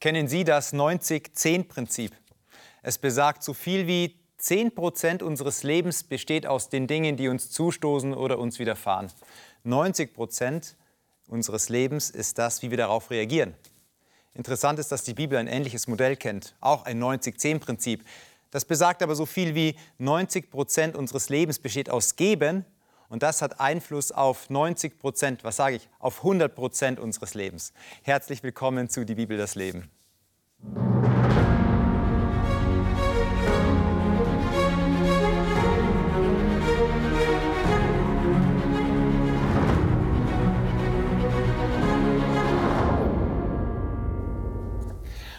Kennen Sie das 90-10-Prinzip? Es besagt, so viel wie 10 Prozent unseres Lebens besteht aus den Dingen, die uns zustoßen oder uns widerfahren. 90 Prozent unseres Lebens ist das, wie wir darauf reagieren. Interessant ist, dass die Bibel ein ähnliches Modell kennt, auch ein 90-10-Prinzip. Das besagt aber so viel wie 90 Prozent unseres Lebens besteht aus Geben und das hat Einfluss auf 90 Prozent, was sage ich, auf 100 Prozent unseres Lebens. Herzlich willkommen zu Die Bibel das Leben.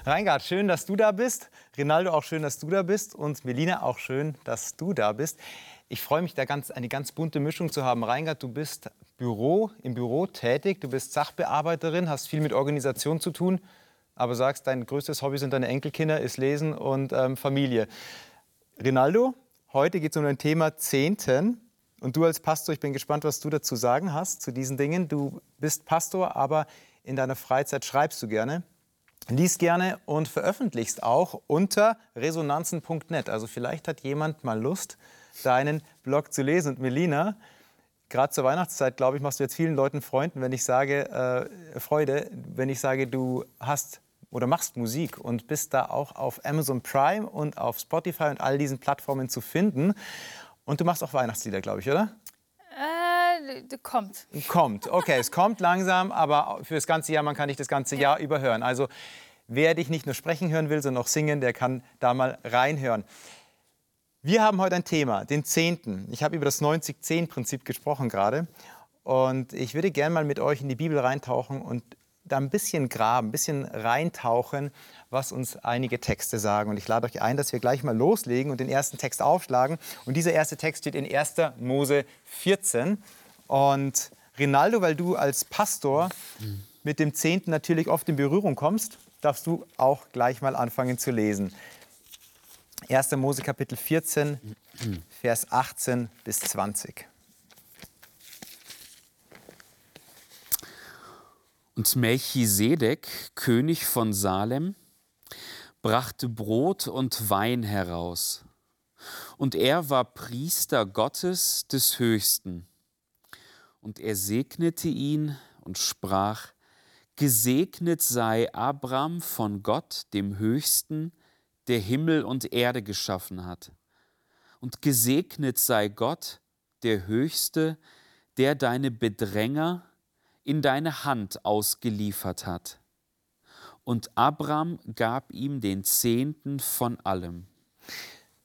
Reingard, schön, dass du da bist. Rinaldo, auch schön, dass du da bist. Und Melina, auch schön, dass du da bist. Ich freue mich, da ganz, eine ganz bunte Mischung zu haben. Reingard, du bist Büro, im Büro tätig, du bist Sachbearbeiterin, hast viel mit Organisation zu tun, aber sagst, dein größtes Hobby sind deine Enkelkinder, ist Lesen und ähm, Familie. Rinaldo, heute geht es um ein Thema Zehnten. Und du als Pastor, ich bin gespannt, was du dazu sagen hast zu diesen Dingen. Du bist Pastor, aber in deiner Freizeit schreibst du gerne. Lies gerne und veröffentlichst auch unter resonanzen.net. Also vielleicht hat jemand mal Lust, deinen Blog zu lesen. Und Melina, gerade zur Weihnachtszeit, glaube ich, machst du jetzt vielen Leuten Freunden, wenn ich sage, äh, Freude, wenn ich sage, du hast oder machst Musik und bist da auch auf Amazon Prime und auf Spotify und all diesen Plattformen zu finden. Und du machst auch Weihnachtslieder, glaube ich, oder? Äh, kommt. Kommt, okay, es kommt langsam, aber für das ganze Jahr, man kann dich das ganze Jahr überhören. Also wer dich nicht nur sprechen hören will, sondern auch singen, der kann da mal reinhören. Wir haben heute ein Thema, den Zehnten. Ich habe über das 90-10-Prinzip gesprochen gerade. Und ich würde gerne mal mit euch in die Bibel reintauchen und da ein bisschen graben, ein bisschen reintauchen, was uns einige Texte sagen. Und ich lade euch ein, dass wir gleich mal loslegen und den ersten Text aufschlagen. Und dieser erste Text steht in 1. Mose 14. Und Rinaldo, weil du als Pastor mit dem Zehnten natürlich oft in Berührung kommst, darfst du auch gleich mal anfangen zu lesen. 1. Mose Kapitel 14, Vers 18 bis 20. Und Melchisedek, König von Salem, brachte Brot und Wein heraus. Und er war Priester Gottes des Höchsten. Und er segnete ihn und sprach, Gesegnet sei Abram von Gott, dem Höchsten, der Himmel und Erde geschaffen hat. Und gesegnet sei Gott, der Höchste, der deine Bedränger in deine Hand ausgeliefert hat. Und Abram gab ihm den Zehnten von allem.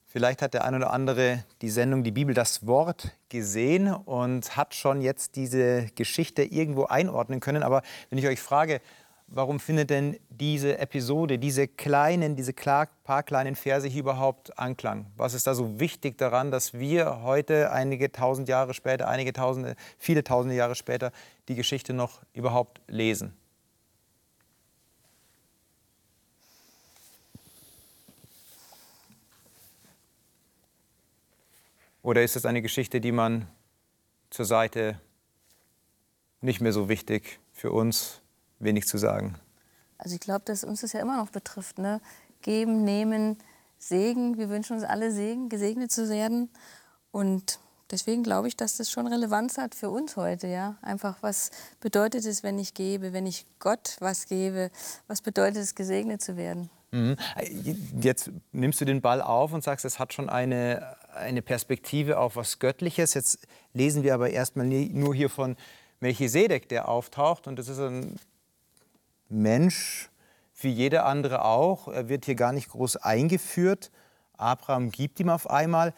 Vielleicht hat der ein oder andere die Sendung Die Bibel das Wort gesehen und hat schon jetzt diese Geschichte irgendwo einordnen können. Aber wenn ich euch frage, warum findet denn diese Episode, diese kleinen, diese paar kleinen Verse hier überhaupt Anklang? Was ist da so wichtig daran, dass wir heute einige tausend Jahre später, einige tausende, viele tausende Jahre später die Geschichte noch überhaupt lesen? Oder ist es eine Geschichte, die man zur Seite nicht mehr so wichtig für uns wenig zu sagen. Also ich glaube, dass uns das ja immer noch betrifft. Ne? Geben, nehmen, Segen. Wir wünschen uns alle Segen, gesegnet zu werden. Und deswegen glaube ich, dass das schon Relevanz hat für uns heute. Ja? Einfach, was bedeutet es, wenn ich gebe, wenn ich Gott was gebe? Was bedeutet es, gesegnet zu werden? Mhm. Jetzt nimmst du den Ball auf und sagst, es hat schon eine, eine Perspektive auf was Göttliches. Jetzt lesen wir aber erstmal nur hier von Melchisedek, der auftaucht. Und das ist ein Mensch, wie jeder andere auch. Er wird hier gar nicht groß eingeführt. Abraham gibt ihm auf einmal.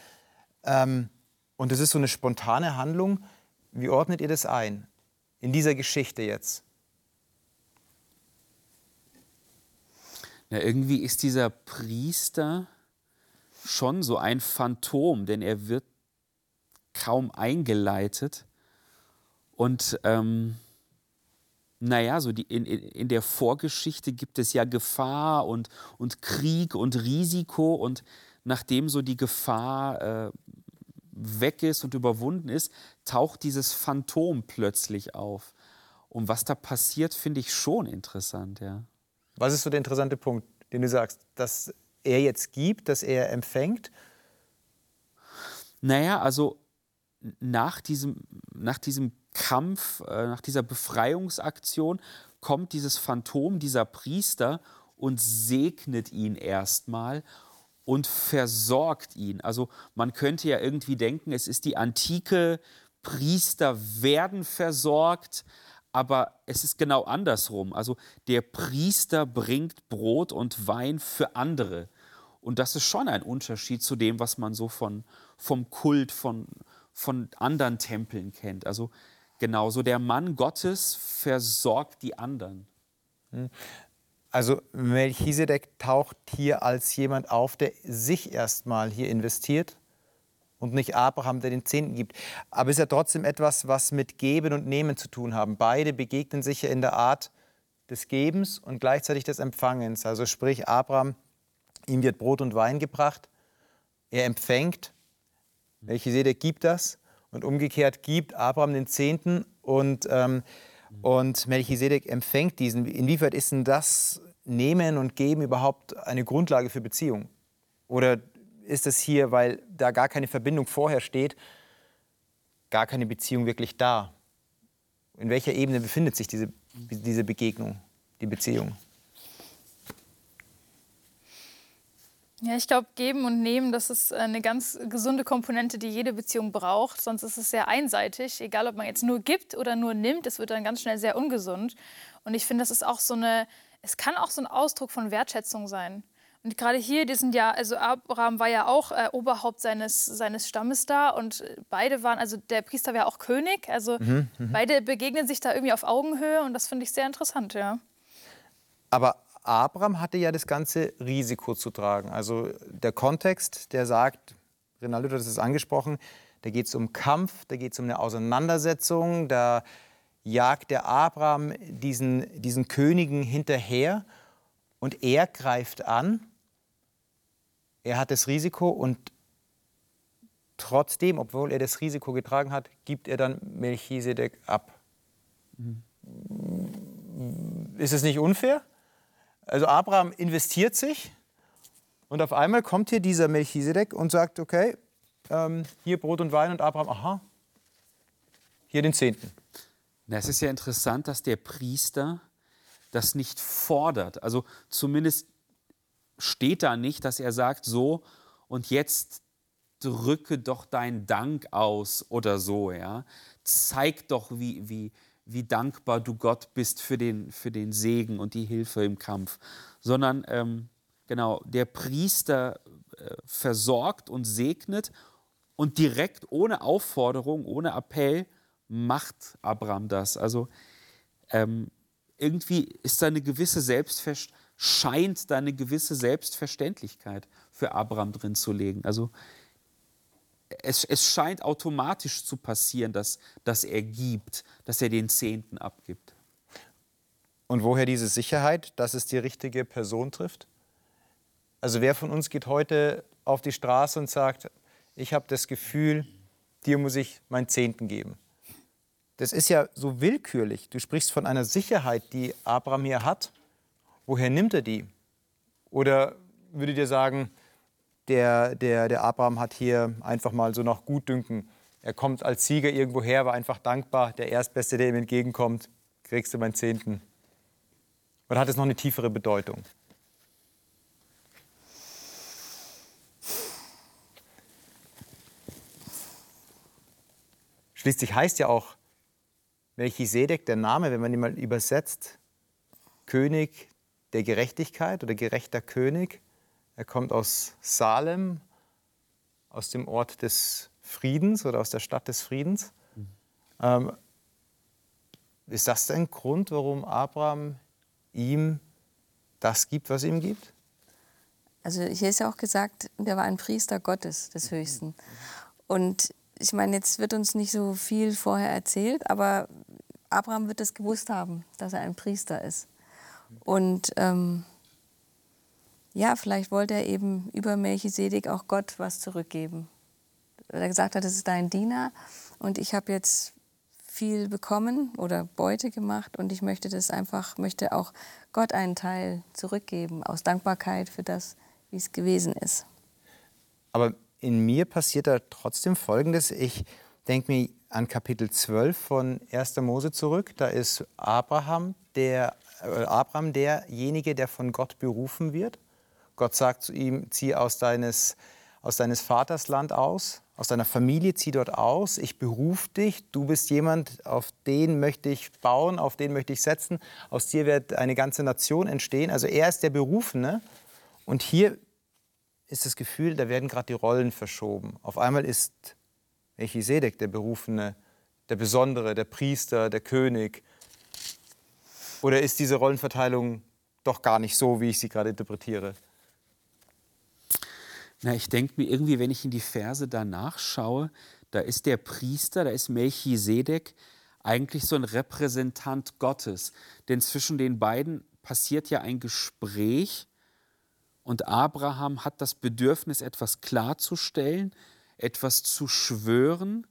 Ähm, und es ist so eine spontane Handlung. Wie ordnet ihr das ein in dieser Geschichte jetzt? Ja, irgendwie ist dieser Priester schon so ein Phantom, denn er wird kaum eingeleitet. Und ähm, naja, so die, in, in der Vorgeschichte gibt es ja Gefahr und, und Krieg und Risiko und nachdem so die Gefahr äh, weg ist und überwunden ist, taucht dieses Phantom plötzlich auf. Und was da passiert, finde ich schon interessant, ja. Was ist so der interessante Punkt, den du sagst, dass er jetzt gibt, dass er empfängt? Naja, also nach diesem, nach diesem Kampf, äh, nach dieser Befreiungsaktion kommt dieses Phantom, dieser Priester und segnet ihn erstmal und versorgt ihn. Also man könnte ja irgendwie denken, es ist die antike Priester werden versorgt, aber es ist genau andersrum. Also der Priester bringt Brot und Wein für andere. Und das ist schon ein Unterschied zu dem, was man so von, vom Kult, von, von anderen Tempeln kennt. Also genauso der Mann Gottes versorgt die anderen. Hm. Also Melchisedek taucht hier als jemand auf, der sich erstmal hier investiert und nicht Abraham, der den Zehnten gibt. Aber es ist ja trotzdem etwas, was mit Geben und Nehmen zu tun haben. Beide begegnen sich ja in der Art des Gebens und gleichzeitig des Empfangens. Also sprich, Abraham, ihm wird Brot und Wein gebracht, er empfängt, Melchisedek gibt das und umgekehrt gibt Abraham den Zehnten und, ähm, und Melchisedek empfängt diesen. Inwieweit ist denn das Nehmen und Geben überhaupt eine Grundlage für Beziehung? Oder ist es hier, weil da gar keine Verbindung vorher steht, gar keine Beziehung wirklich da? In welcher Ebene befindet sich diese, diese Begegnung, die Beziehung? Ja, ich glaube, geben und nehmen, das ist eine ganz gesunde Komponente, die jede Beziehung braucht. Sonst ist es sehr einseitig. Egal, ob man jetzt nur gibt oder nur nimmt, es wird dann ganz schnell sehr ungesund. Und ich finde, das ist auch so eine es kann auch so ein Ausdruck von Wertschätzung sein. Und gerade hier, die sind ja, also Abraham war ja auch äh, Oberhaupt seines, seines Stammes da und beide waren, also der Priester war ja auch König, also mhm, mhm, beide begegnen sich da irgendwie auf Augenhöhe und das finde ich sehr interessant, ja. Aber Abraham hatte ja das ganze Risiko zu tragen. Also der Kontext, der sagt, Rinaldo hat es angesprochen, da geht es um Kampf, da geht es um eine Auseinandersetzung, da jagt der Abraham diesen, diesen Königen hinterher und er greift an. Er hat das Risiko und trotzdem, obwohl er das Risiko getragen hat, gibt er dann Melchisedek ab. Mhm. Ist es nicht unfair? Also Abraham investiert sich und auf einmal kommt hier dieser Melchisedek und sagt, okay, ähm, hier Brot und Wein und Abraham, aha, hier den Zehnten. Es ist ja interessant, dass der Priester das nicht fordert. Also zumindest steht da nicht, dass er sagt, so und jetzt drücke doch deinen Dank aus oder so, ja. Zeig doch, wie, wie, wie dankbar du Gott bist für den, für den Segen und die Hilfe im Kampf. Sondern, ähm, genau, der Priester äh, versorgt und segnet und direkt ohne Aufforderung, ohne Appell macht Abraham das. Also ähm, irgendwie ist da eine gewisse Selbstverständlichkeit, scheint da eine gewisse Selbstverständlichkeit für Abraham drin zu legen. Also es, es scheint automatisch zu passieren, dass, dass er gibt, dass er den Zehnten abgibt. Und woher diese Sicherheit, dass es die richtige Person trifft? Also wer von uns geht heute auf die Straße und sagt, ich habe das Gefühl, dir muss ich meinen Zehnten geben das ist ja so willkürlich. Du sprichst von einer Sicherheit, die Abraham hier hat. Woher nimmt er die? Oder würde dir sagen, der, der, der Abraham hat hier einfach mal so nach Gutdünken. Er kommt als Sieger irgendwo her, war einfach dankbar. Der Erstbeste, der ihm entgegenkommt, kriegst du meinen Zehnten. Oder hat es noch eine tiefere Bedeutung? Schließlich heißt ja auch Melchisedek, der Name, wenn man ihn mal übersetzt, König der Gerechtigkeit oder gerechter König. Er kommt aus Salem, aus dem Ort des Friedens oder aus der Stadt des Friedens. Mhm. Ähm, ist das ein Grund, warum Abraham ihm das gibt, was er ihm gibt? Also hier ist ja auch gesagt, der war ein Priester Gottes des Höchsten. Und ich meine, jetzt wird uns nicht so viel vorher erzählt, aber Abraham wird es gewusst haben, dass er ein Priester ist. Und ähm, ja, vielleicht wollte er eben über Melchisedek auch Gott was zurückgeben. Er gesagt hat, das ist dein Diener und ich habe jetzt viel bekommen oder Beute gemacht und ich möchte das einfach, möchte auch Gott einen Teil zurückgeben aus Dankbarkeit für das, wie es gewesen ist. Aber in mir passiert da trotzdem Folgendes. Ich denke mir an Kapitel 12 von 1. Mose zurück. Da ist Abraham, der, äh, Abraham derjenige, der von Gott berufen wird. Gott sagt zu ihm, zieh aus deines, aus deines Vaters Land aus, aus deiner Familie, zieh dort aus. Ich berufe dich. Du bist jemand, auf den möchte ich bauen, auf den möchte ich setzen. Aus dir wird eine ganze Nation entstehen. Also er ist der Berufene. Und hier ist das Gefühl, da werden gerade die Rollen verschoben. Auf einmal ist Melchisedek der Berufene, der Besondere, der Priester, der König. Oder ist diese Rollenverteilung doch gar nicht so, wie ich sie gerade interpretiere? Na, ich denke mir irgendwie, wenn ich in die Verse danach schaue, da ist der Priester, da ist Melchisedek eigentlich so ein Repräsentant Gottes. Denn zwischen den beiden passiert ja ein Gespräch und Abraham hat das Bedürfnis, etwas klarzustellen, etwas zu schwören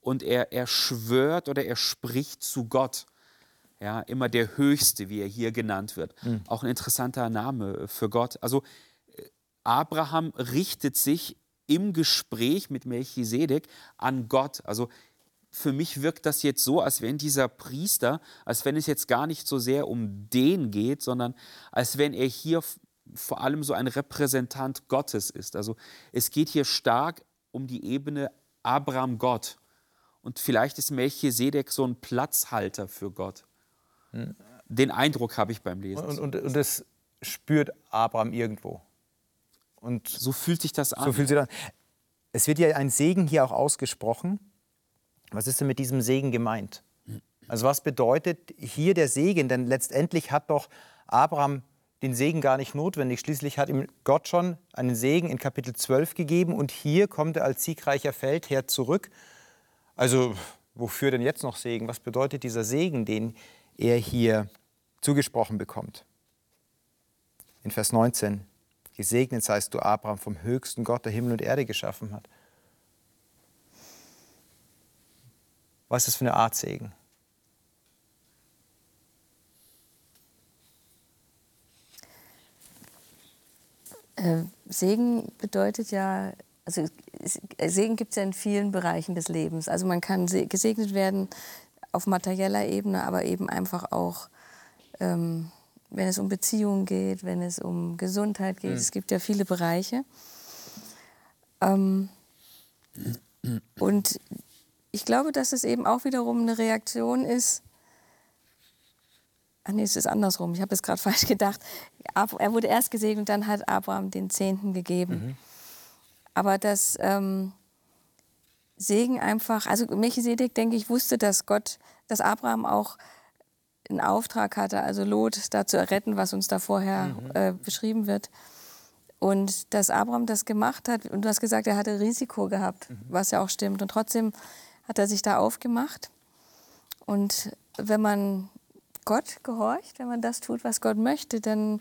und er, er schwört oder er spricht zu Gott. Ja, immer der Höchste, wie er hier genannt wird. Mhm. Auch ein interessanter Name für Gott. Also äh, Abraham richtet sich im Gespräch mit Melchisedek an Gott. Also für mich wirkt das jetzt so, als wenn dieser Priester, als wenn es jetzt gar nicht so sehr um den geht, sondern als wenn er hier vor allem so ein Repräsentant Gottes ist. Also es geht hier stark um die Ebene Abraham Gott. Und vielleicht ist Melchisedek so ein Platzhalter für Gott. Hm. Den Eindruck habe ich beim Lesen. Und, und, und das spürt Abraham irgendwo. Und so fühlt sich das an. So fühlt sich das an. Es wird ja ein Segen hier auch ausgesprochen. Was ist denn mit diesem Segen gemeint? Also was bedeutet hier der Segen? Denn letztendlich hat doch Abraham den Segen gar nicht notwendig. Schließlich hat ihm Gott schon einen Segen in Kapitel 12 gegeben und hier kommt er als siegreicher Feldherr zurück. Also wofür denn jetzt noch Segen? Was bedeutet dieser Segen, den er hier zugesprochen bekommt? In Vers 19, gesegnet seist du Abraham vom höchsten Gott, der Himmel und Erde geschaffen hat. Was ist das für eine Art Segen? Äh, Segen bedeutet ja, also Segen gibt es ja in vielen Bereichen des Lebens. Also man kann gesegnet werden auf materieller Ebene, aber eben einfach auch, ähm, wenn es um Beziehungen geht, wenn es um Gesundheit geht. Mhm. Es gibt ja viele Bereiche. Ähm, und ich glaube, dass es eben auch wiederum eine Reaktion ist Ach nee, es ist andersrum. Ich habe es gerade falsch gedacht. Er wurde erst gesegnet, dann hat Abraham den Zehnten gegeben. Mhm. Aber das ähm, Segen einfach, also Melchisedek, denke ich, wusste, dass Gott, dass Abraham auch einen Auftrag hatte, also Lot da zu retten, was uns da vorher mhm. äh, beschrieben wird. Und dass Abraham das gemacht hat, und du hast gesagt, er hatte Risiko gehabt, mhm. was ja auch stimmt. Und trotzdem hat er sich da aufgemacht. Und wenn man Gott gehorcht, wenn man das tut, was Gott möchte, dann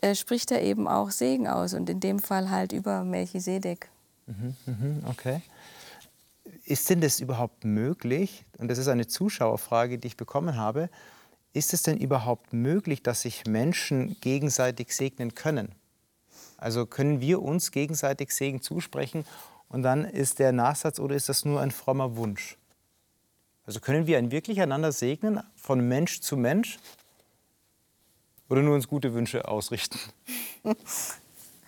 äh, spricht er eben auch Segen aus und in dem Fall halt über Melchisedek. Mhm, mhm, okay. Ist denn das überhaupt möglich? Und das ist eine Zuschauerfrage, die ich bekommen habe. Ist es denn überhaupt möglich, dass sich Menschen gegenseitig segnen können? Also können wir uns gegenseitig Segen zusprechen und dann ist der Nachsatz oder ist das nur ein frommer Wunsch? Also können wir ein wirklich einander segnen, von Mensch zu Mensch? Oder nur uns gute Wünsche ausrichten?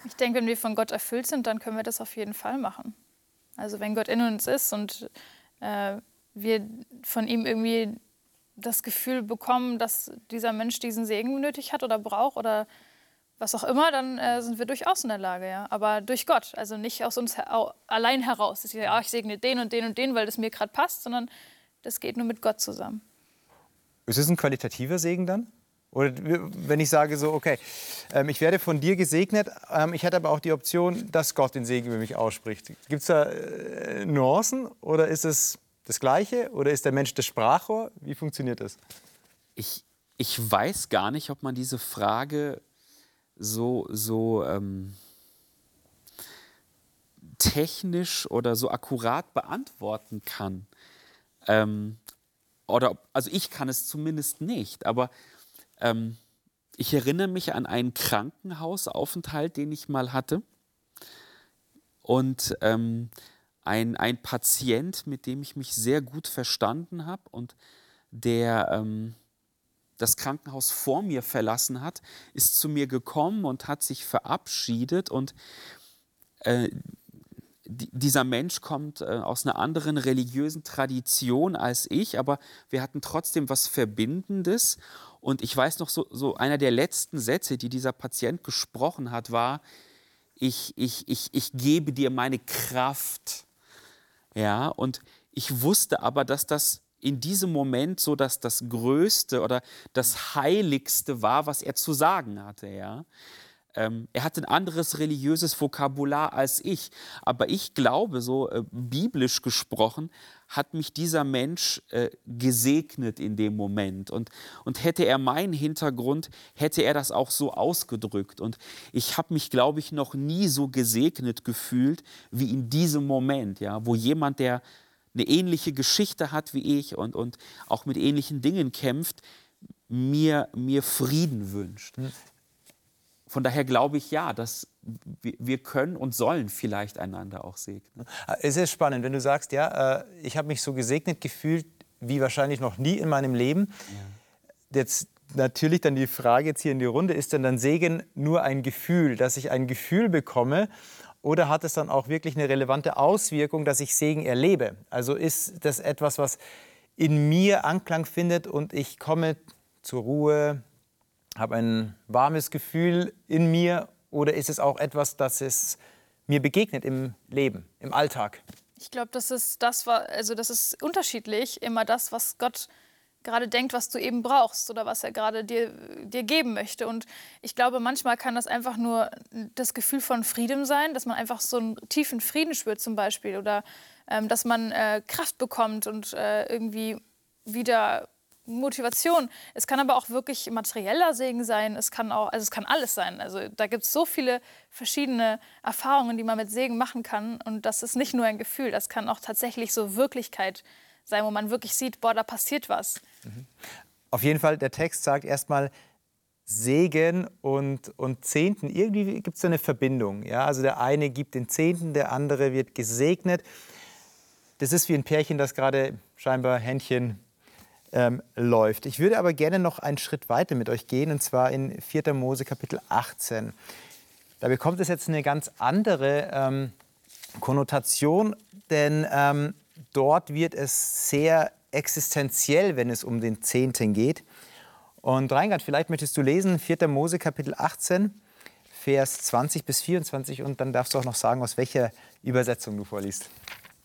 Ich denke, wenn wir von Gott erfüllt sind, dann können wir das auf jeden Fall machen. Also wenn Gott in uns ist und äh, wir von ihm irgendwie das Gefühl bekommen, dass dieser Mensch diesen Segen nötig hat oder braucht oder was auch immer, dann äh, sind wir durchaus in der Lage, ja. Aber durch Gott, also nicht aus uns her allein heraus. Dass ich, ja, ich segne den und den und den, weil das mir gerade passt, sondern das geht nur mit Gott zusammen. Ist es ein qualitativer Segen dann? Oder wenn ich sage so, okay, ähm, ich werde von dir gesegnet, ähm, ich hätte aber auch die Option, dass Gott den Segen über mich ausspricht. Gibt es da äh, Nuancen oder ist es das Gleiche oder ist der Mensch das Sprachrohr? Wie funktioniert das? Ich, ich weiß gar nicht, ob man diese Frage so, so ähm, technisch oder so akkurat beantworten kann. Ähm, oder also ich kann es zumindest nicht, aber ähm, ich erinnere mich an einen Krankenhausaufenthalt, den ich mal hatte. Und ähm, ein, ein Patient, mit dem ich mich sehr gut verstanden habe und der ähm, das Krankenhaus vor mir verlassen hat, ist zu mir gekommen und hat sich verabschiedet. Und äh, dieser Mensch kommt äh, aus einer anderen religiösen Tradition als ich, aber wir hatten trotzdem was Verbindendes. Und ich weiß noch, so, so einer der letzten Sätze, die dieser Patient gesprochen hat, war, ich, ich, ich, ich gebe dir meine Kraft. Ja, und ich wusste aber, dass das in diesem Moment so dass das Größte oder das Heiligste war, was er zu sagen hatte. Ja? Ähm, er hat ein anderes religiöses Vokabular als ich, aber ich glaube, so äh, biblisch gesprochen, hat mich dieser Mensch äh, gesegnet in dem Moment. Und, und hätte er meinen Hintergrund, hätte er das auch so ausgedrückt. Und ich habe mich, glaube ich, noch nie so gesegnet gefühlt wie in diesem Moment, ja, wo jemand, der eine ähnliche Geschichte hat wie ich und, und auch mit ähnlichen Dingen kämpft, mir, mir Frieden wünscht. Von daher glaube ich ja, dass wir können und sollen vielleicht einander auch segnen. Es ist spannend, wenn du sagst, ja, äh, ich habe mich so gesegnet gefühlt wie wahrscheinlich noch nie in meinem Leben. Ja. Jetzt natürlich dann die Frage jetzt hier in die Runde, ist denn dann Segen nur ein Gefühl, dass ich ein Gefühl bekomme oder hat es dann auch wirklich eine relevante Auswirkung, dass ich Segen erlebe? Also ist das etwas, was in mir Anklang findet und ich komme zur Ruhe, habe ein warmes Gefühl in mir oder ist es auch etwas, das es mir begegnet im Leben, im Alltag? Ich glaube, das ist das, also das ist unterschiedlich, immer das, was Gott gerade denkt, was du eben brauchst oder was er gerade dir, dir geben möchte. Und ich glaube, manchmal kann das einfach nur das Gefühl von Frieden sein, dass man einfach so einen tiefen Frieden spürt zum Beispiel oder ähm, dass man äh, Kraft bekommt und äh, irgendwie wieder Motivation. Es kann aber auch wirklich materieller Segen sein. Es kann auch, also es kann alles sein. Also da gibt es so viele verschiedene Erfahrungen, die man mit Segen machen kann. Und das ist nicht nur ein Gefühl, das kann auch tatsächlich so Wirklichkeit sein, wo man wirklich sieht, boah, da passiert was. Mhm. Auf jeden Fall, der Text sagt erstmal, Segen und, und Zehnten, irgendwie gibt es da eine Verbindung. Ja? Also der eine gibt den Zehnten, der andere wird gesegnet. Das ist wie ein Pärchen, das gerade scheinbar Händchen ähm, läuft. Ich würde aber gerne noch einen Schritt weiter mit euch gehen, und zwar in 4. Mose Kapitel 18. Da bekommt es jetzt eine ganz andere ähm, Konnotation, denn ähm, dort wird es sehr existenziell, wenn es um den Zehnten geht. Und Reingard, vielleicht möchtest du lesen 4. Mose Kapitel 18, Vers 20 bis 24 und dann darfst du auch noch sagen, aus welcher Übersetzung du vorliest.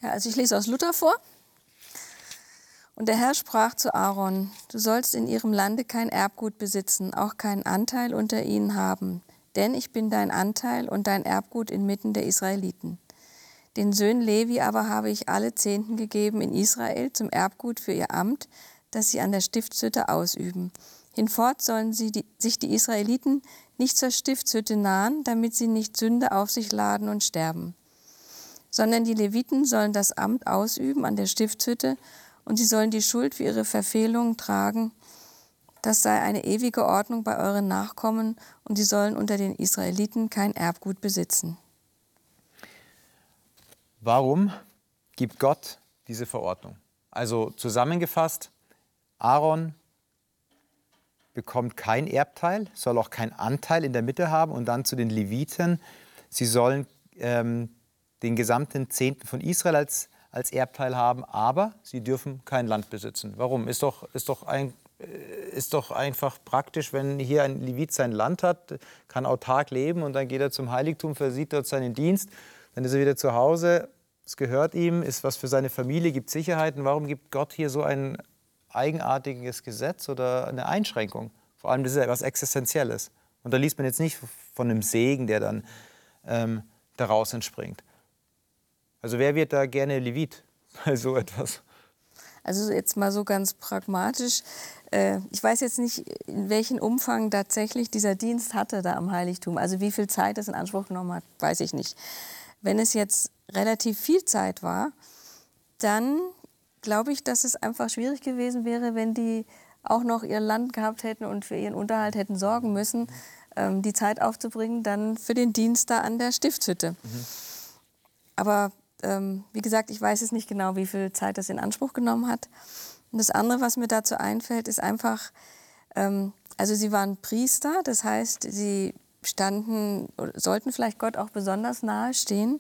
Ja, also ich lese aus Luther vor. Und der Herr sprach zu Aaron, du sollst in ihrem Lande kein Erbgut besitzen, auch keinen Anteil unter ihnen haben, denn ich bin dein Anteil und dein Erbgut inmitten der Israeliten. Den Söhnen Levi aber habe ich alle Zehnten gegeben in Israel zum Erbgut für ihr Amt, das sie an der Stiftshütte ausüben. Hinfort sollen die, sich die Israeliten nicht zur Stiftshütte nahen, damit sie nicht Sünde auf sich laden und sterben. Sondern die Leviten sollen das Amt ausüben an der Stiftshütte und sie sollen die Schuld für ihre Verfehlungen tragen. Das sei eine ewige Ordnung bei euren Nachkommen und sie sollen unter den Israeliten kein Erbgut besitzen. Warum gibt Gott diese Verordnung? Also zusammengefasst, Aaron bekommt kein Erbteil, soll auch keinen Anteil in der Mitte haben und dann zu den Leviten, sie sollen ähm, den gesamten Zehnten von Israel als als Erbteil haben, aber sie dürfen kein Land besitzen. Warum? Ist doch, ist doch, ein, äh, ist doch einfach praktisch, wenn hier ein Levit sein Land hat, kann autark leben und dann geht er zum Heiligtum, versieht dort seinen Dienst, dann ist er wieder zu Hause, es gehört ihm, ist was für seine Familie, gibt Sicherheiten. Warum gibt Gott hier so ein eigenartiges Gesetz oder eine Einschränkung? Vor allem, das ist ja etwas Existenzielles. Und da liest man jetzt nicht von einem Segen, der dann ähm, daraus entspringt. Also wer wird da gerne Levit bei so etwas? Also jetzt mal so ganz pragmatisch. Äh, ich weiß jetzt nicht, in welchem Umfang tatsächlich dieser Dienst hatte da am Heiligtum. Also wie viel Zeit das in Anspruch genommen hat, weiß ich nicht. Wenn es jetzt relativ viel Zeit war, dann glaube ich, dass es einfach schwierig gewesen wäre, wenn die auch noch ihr Land gehabt hätten und für ihren Unterhalt hätten sorgen müssen, ähm, die Zeit aufzubringen, dann für den Dienst da an der Stiftshütte. Mhm. Aber ähm, wie gesagt, ich weiß es nicht genau, wie viel Zeit das in Anspruch genommen hat. Und das andere, was mir dazu einfällt, ist einfach, ähm, also sie waren Priester, das heißt, sie standen, sollten vielleicht Gott auch besonders nahe stehen.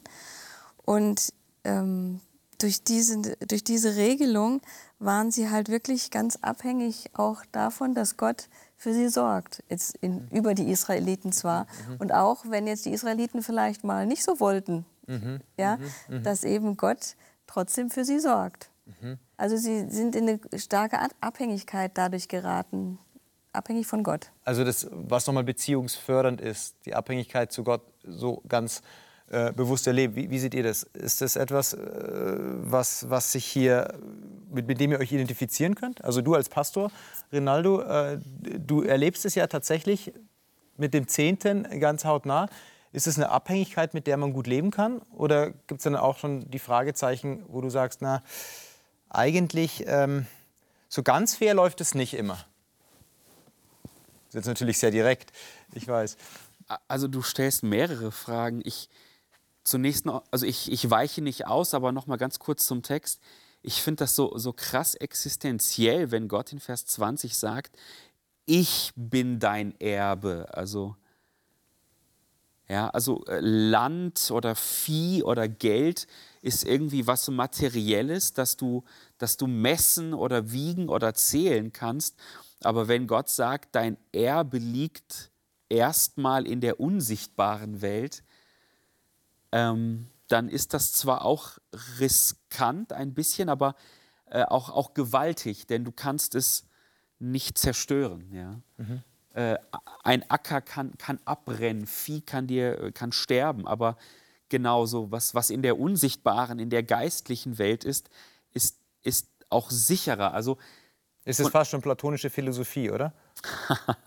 Und ähm, durch, diese, durch diese Regelung waren sie halt wirklich ganz abhängig auch davon, dass Gott für sie sorgt, jetzt in, über die Israeliten zwar. Mhm. Und auch wenn jetzt die Israeliten vielleicht mal nicht so wollten, mhm. Ja, mhm. mhm. dass eben Gott trotzdem für sie sorgt. Mhm. Also sie sind in eine starke Abhängigkeit dadurch geraten, abhängig von Gott. Also das, was nochmal beziehungsfördernd ist, die Abhängigkeit zu Gott so ganz äh, bewusst erlebt. Wie, wie, seht ihr das? Ist das etwas, äh, was, was sich hier, mit, mit, dem ihr euch identifizieren könnt? Also du als Pastor, Rinaldo, äh, du erlebst es ja tatsächlich mit dem Zehnten ganz hautnah. Ist es eine Abhängigkeit, mit der man gut leben kann? Oder gibt es dann auch schon die Fragezeichen, wo du sagst, na, eigentlich ähm, so ganz fair läuft es nicht immer? Das ist jetzt natürlich sehr direkt, ich weiß. Also du stellst mehrere Fragen. Ich, zunächst noch, also ich, ich weiche nicht aus, aber noch mal ganz kurz zum Text. Ich finde das so, so krass existenziell, wenn Gott in Vers 20 sagt, ich bin dein Erbe. Also ja, also äh, Land oder Vieh oder Geld ist irgendwie was so Materielles, dass du, dass du messen oder wiegen oder zählen kannst. Aber wenn Gott sagt, dein Erbe liegt erstmal in der unsichtbaren Welt, ähm, dann ist das zwar auch riskant ein bisschen, aber äh, auch, auch gewaltig, denn du kannst es nicht zerstören. Ja? Mhm äh, ein Acker kann, kann abbrennen, Vieh kann, dir, äh, kann sterben, aber genauso, was, was in der unsichtbaren, in der geistlichen Welt ist, ist, ist auch sicherer. Also, ist es fast schon platonische Philosophie, oder?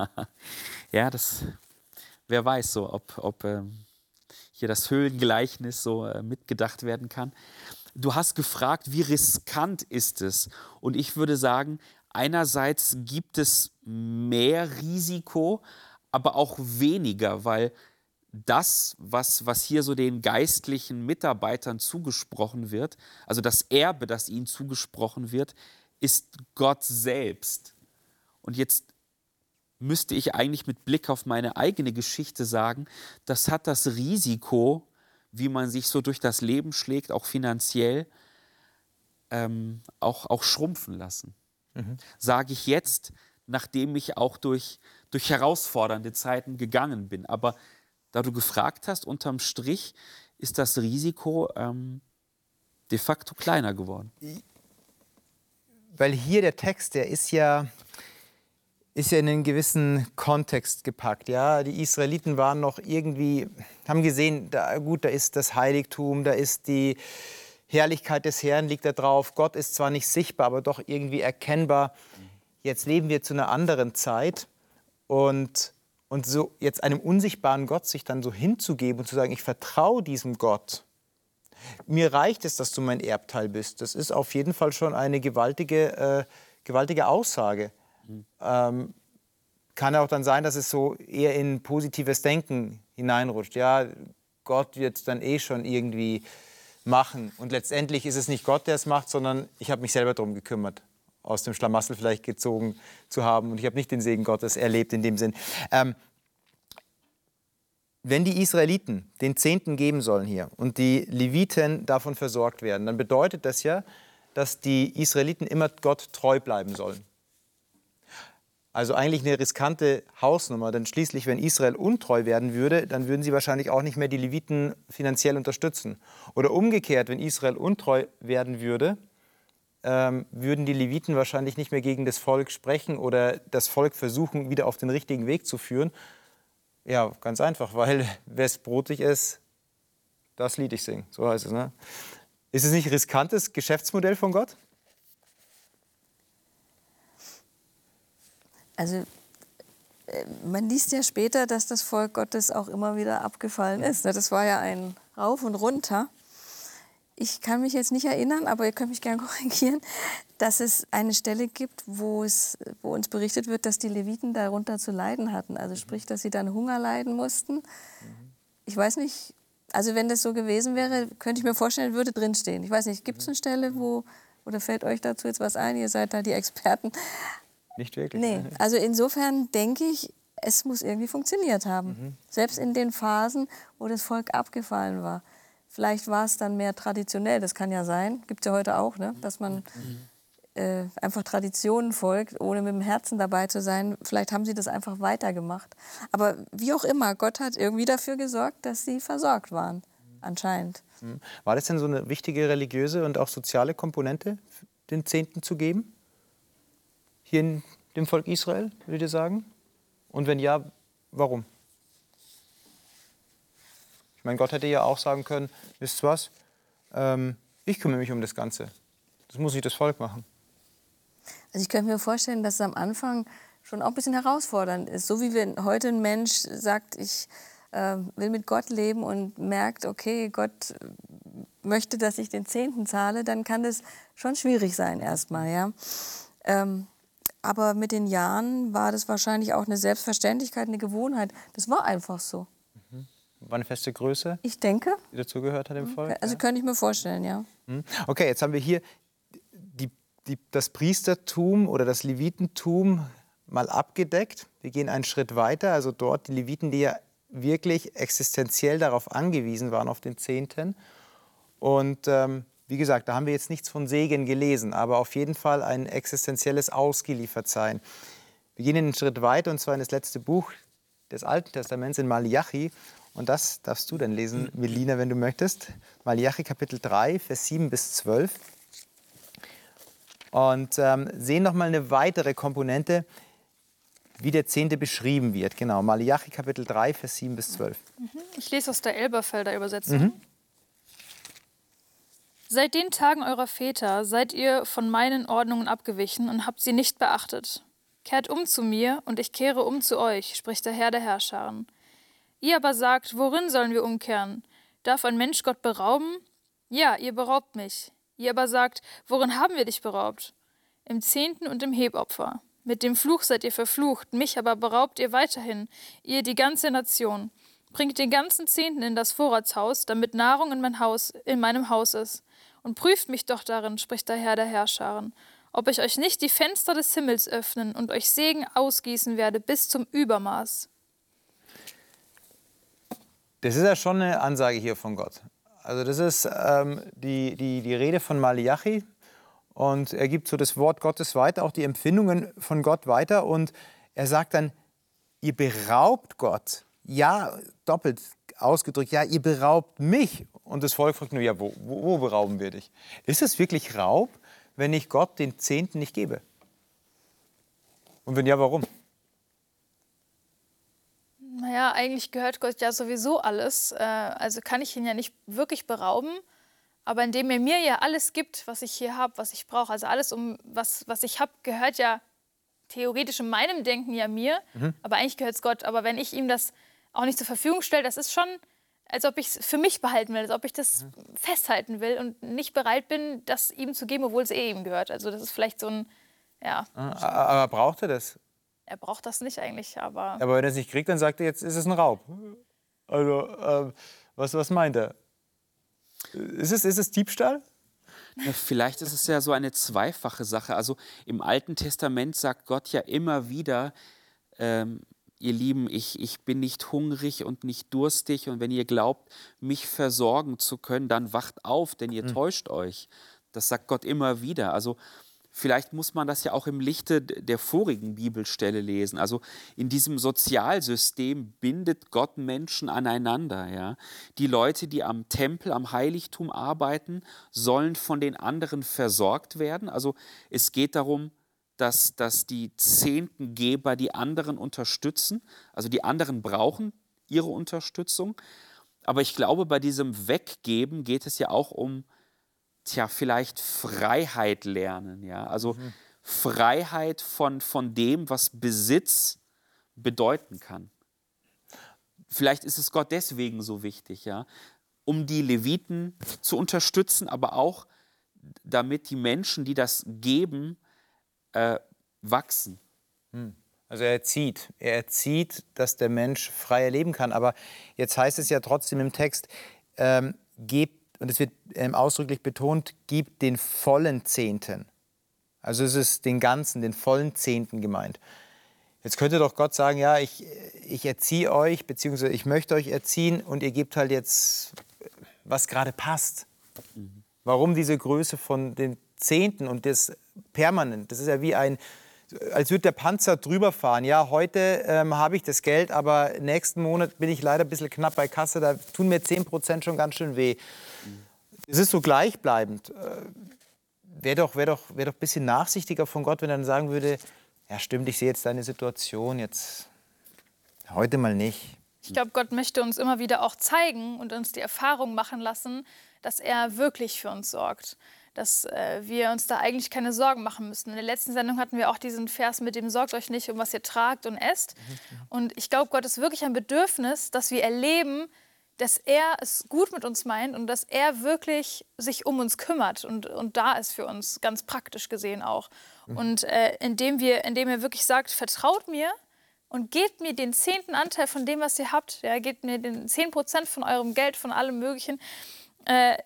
ja, das, wer weiß so, ob, ob ähm, hier das Höhlengleichnis so äh, mitgedacht werden kann. Du hast gefragt, wie riskant ist es? Und ich würde sagen, einerseits gibt es mehr Risiko, aber auch weniger, weil das, was, was hier so den geistlichen Mitarbeitern zugesprochen wird, also das Erbe, das ihnen zugesprochen wird, ist Gott selbst. Und jetzt müsste ich eigentlich mit Blick auf meine eigene Geschichte sagen, das hat das Risiko, wie man sich so durch das Leben schlägt, auch finanziell, ähm, auch, auch schrumpfen lassen mhm. sage ich jetzt, nachdem ich auch durch, durch herausfordernde Zeiten gegangen bin. Aber da du gefragt hast, unterm Strich ist das Risiko ähm, de facto kleiner geworden. Weil hier der Text, der ist ja, ist ja in einen gewissen Kontext gepackt. Ja? Die Israeliten waren noch irgendwie, haben gesehen, da, gut, da ist das Heiligtum, da ist die, Herrlichkeit des Herrn liegt da drauf. Gott ist zwar nicht sichtbar, aber doch irgendwie erkennbar. Jetzt leben wir zu einer anderen Zeit und, und so jetzt einem unsichtbaren Gott sich dann so hinzugeben und zu sagen, ich vertraue diesem Gott. Mir reicht es, dass du mein Erbteil bist. Das ist auf jeden Fall schon eine gewaltige, äh, gewaltige Aussage. Mhm. Ähm, kann auch dann sein, dass es so eher in positives Denken hineinrutscht. Ja, Gott wird dann eh schon irgendwie machen. Und letztendlich ist es nicht Gott, der es macht, sondern ich habe mich selber darum gekümmert, aus dem Schlamassel vielleicht gezogen zu haben. Und ich habe nicht den Segen Gottes erlebt in dem Sinn. Ähm, wenn die Israeliten den Zehnten geben sollen hier und die Leviten davon versorgt werden, dann bedeutet das ja, dass die Israeliten immer Gott treu bleiben sollen. Also eigentlich eine riskante Hausnummer, denn schließlich, wenn Israel untreu werden würde, dann würden sie wahrscheinlich auch nicht mehr die Leviten finanziell unterstützen. Oder umgekehrt, wenn Israel untreu werden würde, ähm, würden die Leviten wahrscheinlich nicht mehr gegen das Volk sprechen oder das Volk versuchen, wieder auf den richtigen Weg zu führen. Ja, ganz einfach, weil wer es brotig ist, das Lied ich singen. So heißt es. Ne? Ist es nicht riskantes Geschäftsmodell von Gott? Also äh, man liest ja später, dass das Volk Gottes auch immer wieder abgefallen ist. Ne? Das war ja ein Rauf und Runter. ich kann mich jetzt nicht erinnern, aber ihr könnt mich gerne korrigieren, dass es eine Stelle gibt, wo, es, wo uns berichtet wird, dass die Leviten darunter zu leiden hatten. Also sprich, dass sie dann Hunger leiden mussten. Ich weiß nicht, also wenn das so gewesen wäre, könnte ich mir vorstellen, würde drinstehen. Ich weiß nicht, gibt es eine Stelle, wo, oder fällt euch dazu jetzt was ein? Ihr seid da die Experten. Nicht wirklich. Nee, also insofern denke ich, es muss irgendwie funktioniert haben. Mhm. Selbst in den Phasen, wo das Volk abgefallen war. Vielleicht war es dann mehr traditionell, das kann ja sein, gibt es ja heute auch, ne? dass man äh, einfach Traditionen folgt, ohne mit dem Herzen dabei zu sein. Vielleicht haben sie das einfach weitergemacht. Aber wie auch immer, Gott hat irgendwie dafür gesorgt, dass sie versorgt waren, anscheinend. Mhm. War das denn so eine wichtige religiöse und auch soziale Komponente, den Zehnten zu geben? Hier in dem Volk Israel, würde ich sagen? Und wenn ja, warum? Ich meine, Gott hätte ja auch sagen können, wisst ihr was, ähm, ich kümmere mich um das Ganze. Das muss nicht das Volk machen. Also ich könnte mir vorstellen, dass es am Anfang schon auch ein bisschen herausfordernd ist. So wie wenn heute ein Mensch sagt, ich äh, will mit Gott leben und merkt, okay, Gott möchte, dass ich den Zehnten zahle, dann kann das schon schwierig sein erstmal. Ja? Ähm, aber mit den Jahren war das wahrscheinlich auch eine Selbstverständlichkeit, eine Gewohnheit. Das war einfach so war eine feste Größe? Ich denke. Die dazugehört hat im Volk? Also ja. könnte ich mir vorstellen, ja. Hm. Okay, jetzt haben wir hier die, die, das Priestertum oder das Levitentum mal abgedeckt. Wir gehen einen Schritt weiter. Also dort die Leviten, die ja wirklich existenziell darauf angewiesen waren, auf den Zehnten. Und ähm, wie gesagt, da haben wir jetzt nichts von Segen gelesen, aber auf jeden Fall ein existenzielles Ausgeliefertsein. Wir gehen einen Schritt weiter und zwar in das letzte Buch des Alten Testaments in Malachi. Und das darfst du dann lesen, Melina, wenn du möchtest. Malachi Kapitel 3, Vers 7 bis 12. Und ähm, sehen noch mal eine weitere Komponente, wie der Zehnte beschrieben wird. Genau, Malachi Kapitel 3, Vers 7 bis 12. Mhm. Ich lese aus der Elberfelder Übersetzung. Mhm. Seit den Tagen eurer Väter seid ihr von meinen Ordnungen abgewichen und habt sie nicht beachtet. Kehrt um zu mir, und ich kehre um zu euch, spricht der Herr der Herrscharen. Ihr aber sagt, worin sollen wir umkehren? Darf ein Mensch Gott berauben? Ja, ihr beraubt mich. Ihr aber sagt, worin haben wir dich beraubt? Im Zehnten und im Hebopfer. Mit dem Fluch seid ihr verflucht, mich aber beraubt ihr weiterhin, ihr die ganze Nation. Bringt den ganzen Zehnten in das Vorratshaus, damit Nahrung in mein Haus, in meinem Haus ist. Und prüft mich doch darin, spricht der Herr der Herrscharen, ob ich euch nicht die Fenster des Himmels öffnen und euch Segen ausgießen werde bis zum Übermaß. Das ist ja schon eine Ansage hier von Gott. Also das ist ähm, die, die, die Rede von Malachi und er gibt so das Wort Gottes weiter, auch die Empfindungen von Gott weiter und er sagt dann, ihr beraubt Gott. Ja, doppelt ausgedrückt, ja, ihr beraubt mich. Und das Volk fragt nur, ja, wo, wo, wo berauben wir dich? Ist es wirklich Raub, wenn ich Gott den Zehnten nicht gebe? Und wenn ja, warum? Naja, eigentlich gehört Gott ja sowieso alles. Äh, also kann ich ihn ja nicht wirklich berauben. Aber indem er mir ja alles gibt, was ich hier habe, was ich brauche, also alles, um was, was ich habe, gehört ja theoretisch in meinem Denken ja mir. Mhm. Aber eigentlich gehört es Gott. Aber wenn ich ihm das auch nicht zur Verfügung stelle, das ist schon, als ob ich es für mich behalten will, als ob ich das mhm. festhalten will und nicht bereit bin, das ihm zu geben, obwohl es eh ihm gehört. Also das ist vielleicht so ein, ja. Ah, aber braucht er das? er braucht das nicht eigentlich, aber. Aber wenn er es nicht kriegt, dann sagt er, jetzt ist es ein Raub. Also, äh, was, was meint er? Ist es, ist es Diebstahl? Ja, vielleicht ist es ja so eine zweifache Sache. Also im Alten Testament sagt Gott ja immer wieder, ähm, ihr Lieben, ich, ich bin nicht hungrig und nicht durstig und wenn ihr glaubt, mich versorgen zu können, dann wacht auf, denn ihr mhm. täuscht euch. Das sagt Gott immer wieder. Also Vielleicht muss man das ja auch im Lichte der vorigen Bibelstelle lesen. Also in diesem Sozialsystem bindet Gott Menschen aneinander. Ja? Die Leute, die am Tempel, am Heiligtum arbeiten, sollen von den anderen versorgt werden. Also es geht darum, dass, dass die Zehntengeber die anderen unterstützen. Also die anderen brauchen ihre Unterstützung. Aber ich glaube, bei diesem Weggeben geht es ja auch um tja, vielleicht Freiheit lernen, ja. Also mhm. Freiheit von, von dem, was Besitz bedeuten kann. Vielleicht ist es Gott deswegen so wichtig, ja. um die Leviten zu unterstützen, aber auch damit die Menschen, die das geben, äh, wachsen. Hm. Also er erzieht, er erzieht, dass der Mensch frei leben kann. Aber jetzt heißt es ja trotzdem im Text, ähm, gebt, und es wird ähm, ausdrücklich betont, gibt den vollen Zehnten. Also es ist den ganzen, den vollen Zehnten gemeint. Jetzt könnte doch Gott sagen, ja, ich, ich erziehe euch, beziehungsweise ich möchte euch erziehen und ihr gebt halt jetzt, was gerade passt. Mhm. Warum diese Größe von den Zehnten und das permanent? Das ist ja wie ein, als würde der Panzer drüber fahren. Ja, heute ähm, habe ich das Geld, aber nächsten Monat bin ich leider ein bisschen knapp bei Kasse. Da tun mir 10 Prozent schon ganz schön weh. Es ist so gleichbleibend. Äh, Wäre doch, wär doch, wär doch ein bisschen nachsichtiger von Gott, wenn er dann sagen würde, ja stimmt, ich sehe jetzt deine Situation, jetzt heute mal nicht. Ich glaube, Gott möchte uns immer wieder auch zeigen und uns die Erfahrung machen lassen, dass er wirklich für uns sorgt dass äh, wir uns da eigentlich keine Sorgen machen müssen. In der letzten Sendung hatten wir auch diesen Vers mit dem Sorgt euch nicht um was ihr tragt und esst. Und ich glaube, Gott ist wirklich ein Bedürfnis, dass wir erleben, dass er es gut mit uns meint und dass er wirklich sich um uns kümmert und, und da ist für uns, ganz praktisch gesehen auch. Mhm. Und äh, indem, wir, indem er wirklich sagt, vertraut mir und gebt mir den zehnten Anteil von dem, was ihr habt, ja, gebt mir den zehn Prozent von eurem Geld, von allem Möglichen, äh,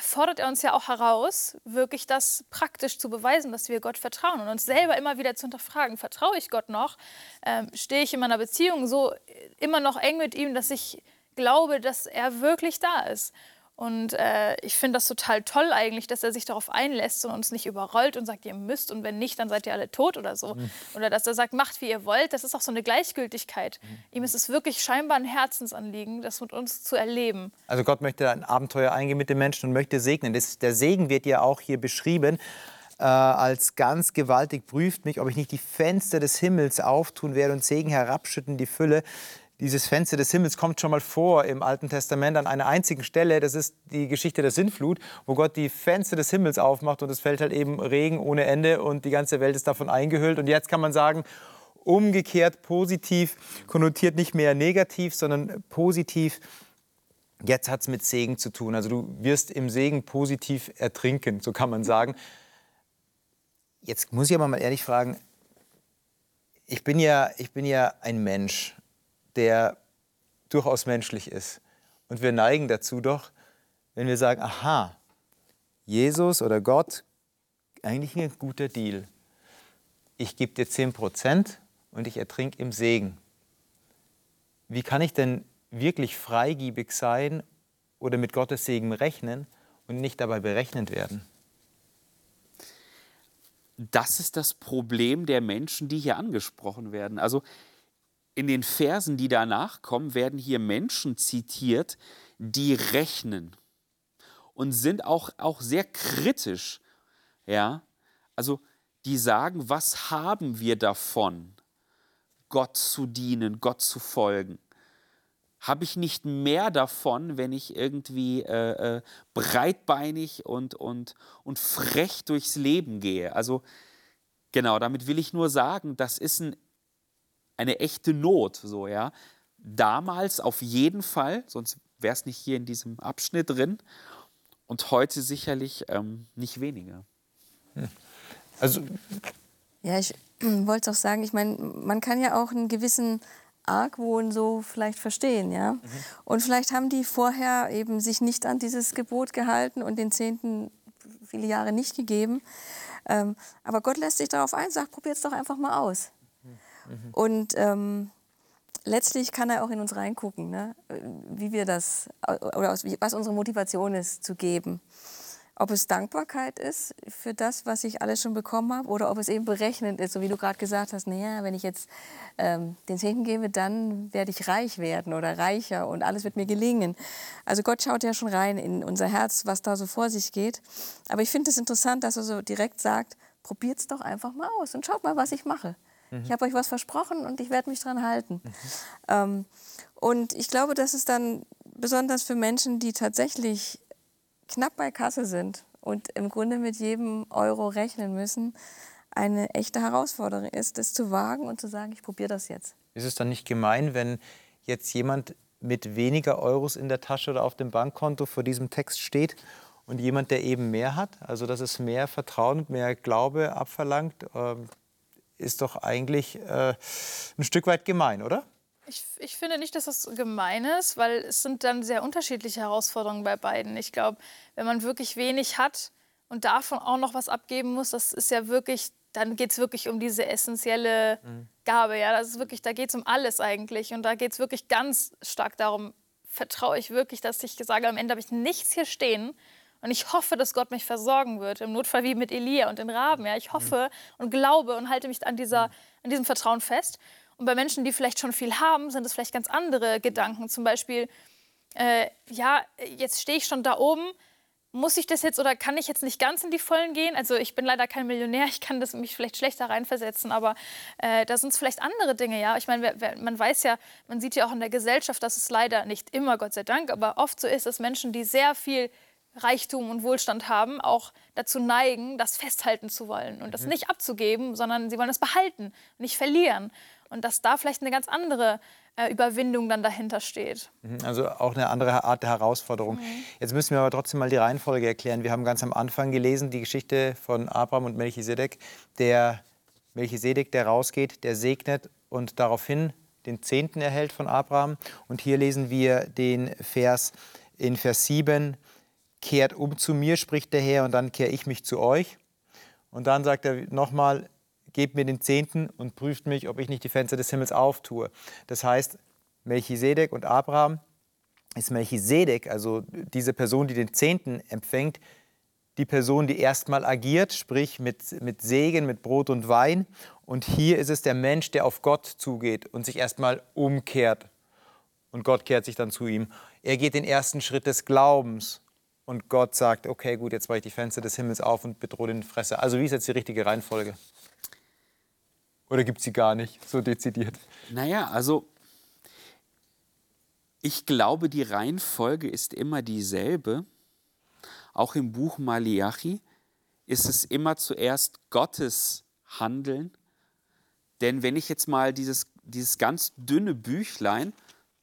fordert er uns ja auch heraus, wirklich das praktisch zu beweisen, dass wir Gott vertrauen und uns selber immer wieder zu hinterfragen, vertraue ich Gott noch? Ähm, stehe ich in meiner Beziehung so immer noch eng mit ihm, dass ich glaube, dass er wirklich da ist? Und äh, ich finde das total toll eigentlich, dass er sich darauf einlässt und uns nicht überrollt und sagt, ihr müsst und wenn nicht, dann seid ihr alle tot oder so. Mhm. Oder dass er sagt, macht wie ihr wollt. Das ist auch so eine Gleichgültigkeit. Mhm. Ihm ist es wirklich scheinbar ein Herzensanliegen, das mit uns zu erleben. Also Gott möchte ein Abenteuer eingehen mit den Menschen und möchte segnen. Das, der Segen wird ja auch hier beschrieben. Äh, als ganz gewaltig prüft mich, ob ich nicht die Fenster des Himmels auftun werde und Segen herabschütten die Fülle dieses Fenster des Himmels kommt schon mal vor im Alten Testament an einer einzigen Stelle. Das ist die Geschichte der Sintflut, wo Gott die Fenster des Himmels aufmacht und es fällt halt eben Regen ohne Ende und die ganze Welt ist davon eingehüllt. Und jetzt kann man sagen, umgekehrt positiv konnotiert nicht mehr negativ, sondern positiv. Jetzt hat es mit Segen zu tun. Also du wirst im Segen positiv ertrinken, so kann man sagen. Jetzt muss ich aber mal ehrlich fragen, ich bin ja, ich bin ja ein Mensch der durchaus menschlich ist. Und wir neigen dazu doch, wenn wir sagen, aha, Jesus oder Gott, eigentlich ein guter Deal. Ich gebe dir 10 Prozent und ich ertrinke im Segen. Wie kann ich denn wirklich freigiebig sein oder mit Gottes Segen rechnen und nicht dabei berechnet werden? Das ist das Problem der Menschen, die hier angesprochen werden. Also in den Versen, die danach kommen, werden hier Menschen zitiert, die rechnen und sind auch, auch sehr kritisch. Ja? Also die sagen, was haben wir davon, Gott zu dienen, Gott zu folgen? Habe ich nicht mehr davon, wenn ich irgendwie äh, äh, breitbeinig und, und, und frech durchs Leben gehe? Also genau, damit will ich nur sagen, das ist ein eine echte Not, so ja. Damals auf jeden Fall, sonst wäre es nicht hier in diesem Abschnitt drin. Und heute sicherlich ähm, nicht weniger. Hm. Also ja, ich wollte auch sagen, ich meine, man kann ja auch einen gewissen Argwohn so vielleicht verstehen, ja. Mhm. Und vielleicht haben die vorher eben sich nicht an dieses Gebot gehalten und den Zehnten viele Jahre nicht gegeben. Ähm, aber Gott lässt sich darauf ein, sagt, probiert es doch einfach mal aus. Mhm. Und ähm, letztlich kann er auch in uns reingucken, ne? wie wir das, oder was unsere Motivation ist, zu geben. Ob es Dankbarkeit ist für das, was ich alles schon bekommen habe, oder ob es eben berechnend ist, so wie du gerade gesagt hast, naja, wenn ich jetzt ähm, den Zehnten gebe, dann werde ich reich werden oder reicher und alles wird mir gelingen. Also Gott schaut ja schon rein in unser Herz, was da so vor sich geht. Aber ich finde es interessant, dass er so direkt sagt, probiert es doch einfach mal aus und schaut mal, was ich mache. Ich habe euch was versprochen und ich werde mich dran halten. Mhm. Ähm, und ich glaube, dass es dann besonders für Menschen, die tatsächlich knapp bei Kasse sind und im Grunde mit jedem Euro rechnen müssen, eine echte Herausforderung ist, das zu wagen und zu sagen, ich probiere das jetzt. Ist es dann nicht gemein, wenn jetzt jemand mit weniger Euros in der Tasche oder auf dem Bankkonto vor diesem Text steht und jemand, der eben mehr hat, also dass es mehr Vertrauen und mehr Glaube abverlangt, äh, ist doch eigentlich äh, ein Stück weit gemein, oder? Ich, ich, finde nicht, dass das gemein ist, weil es sind dann sehr unterschiedliche Herausforderungen bei beiden. Ich glaube, wenn man wirklich wenig hat und davon auch noch was abgeben muss, das ist ja wirklich, dann geht es wirklich um diese essentielle mhm. Gabe. Ja? Das ist wirklich, da geht es um alles eigentlich. Und da geht es wirklich ganz stark darum, vertraue ich wirklich, dass ich sage, am Ende habe ich nichts hier stehen. Und ich hoffe, dass Gott mich versorgen wird, im Notfall wie mit Elia und den Raben. Ja? Ich hoffe und glaube und halte mich an, dieser, an diesem Vertrauen fest. Und bei Menschen, die vielleicht schon viel haben, sind es vielleicht ganz andere Gedanken. Zum Beispiel, äh, ja, jetzt stehe ich schon da oben, muss ich das jetzt oder kann ich jetzt nicht ganz in die Vollen gehen? Also ich bin leider kein Millionär, ich kann das mich vielleicht schlechter reinversetzen, aber äh, da sind es vielleicht andere Dinge, ja. Ich meine, man weiß ja, man sieht ja auch in der Gesellschaft, dass es leider nicht immer, Gott sei Dank, aber oft so ist, dass Menschen, die sehr viel Reichtum und Wohlstand haben, auch dazu neigen, das festhalten zu wollen und das mhm. nicht abzugeben, sondern sie wollen es behalten, nicht verlieren und dass da vielleicht eine ganz andere äh, Überwindung dann dahinter steht. Mhm, also auch eine andere Art der Herausforderung. Mhm. Jetzt müssen wir aber trotzdem mal die Reihenfolge erklären. Wir haben ganz am Anfang gelesen die Geschichte von Abraham und Melchisedek. Der Melchisedek, der rausgeht, der segnet und daraufhin den Zehnten erhält von Abraham. Und hier lesen wir den Vers in Vers 7, kehrt um zu mir, spricht der Herr, und dann kehre ich mich zu euch. Und dann sagt er nochmal, gebt mir den Zehnten und prüft mich, ob ich nicht die Fenster des Himmels auftue. Das heißt, Melchisedek und Abraham ist Melchisedek, also diese Person, die den Zehnten empfängt, die Person, die erstmal agiert, sprich mit, mit Segen, mit Brot und Wein. Und hier ist es der Mensch, der auf Gott zugeht und sich erstmal umkehrt. Und Gott kehrt sich dann zu ihm. Er geht den ersten Schritt des Glaubens. Und Gott sagt, okay, gut, jetzt mache ich die Fenster des Himmels auf und bedrohe den Fresser. Also wie ist jetzt die richtige Reihenfolge? Oder gibt es sie gar nicht, so dezidiert? Naja, also ich glaube, die Reihenfolge ist immer dieselbe. Auch im Buch Malachi ist es immer zuerst Gottes Handeln. Denn wenn ich jetzt mal dieses, dieses ganz dünne Büchlein,